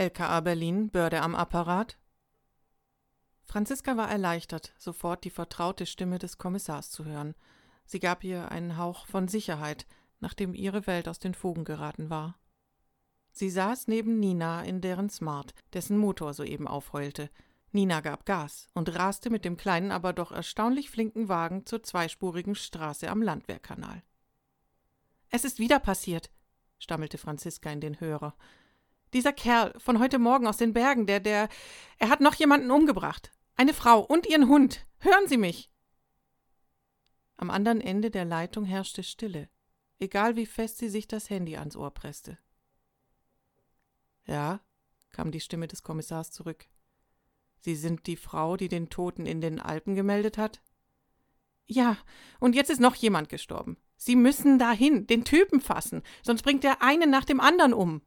LKA Berlin, Börde am Apparat. Franziska war erleichtert, sofort die vertraute Stimme des Kommissars zu hören. Sie gab ihr einen Hauch von Sicherheit, nachdem ihre Welt aus den Fugen geraten war. Sie saß neben Nina in deren Smart, dessen Motor soeben aufheulte. Nina gab Gas und raste mit dem kleinen, aber doch erstaunlich flinken Wagen zur zweispurigen Straße am Landwehrkanal. Es ist wieder passiert, stammelte Franziska in den Hörer. Dieser Kerl von heute Morgen aus den Bergen, der, der, er hat noch jemanden umgebracht. Eine Frau und ihren Hund. Hören Sie mich. Am anderen Ende der Leitung herrschte Stille, egal wie fest sie sich das Handy ans Ohr presste. Ja, kam die Stimme des Kommissars zurück. Sie sind die Frau, die den Toten in den Alpen gemeldet hat? Ja, und jetzt ist noch jemand gestorben. Sie müssen dahin, den Typen fassen, sonst bringt er einen nach dem anderen um.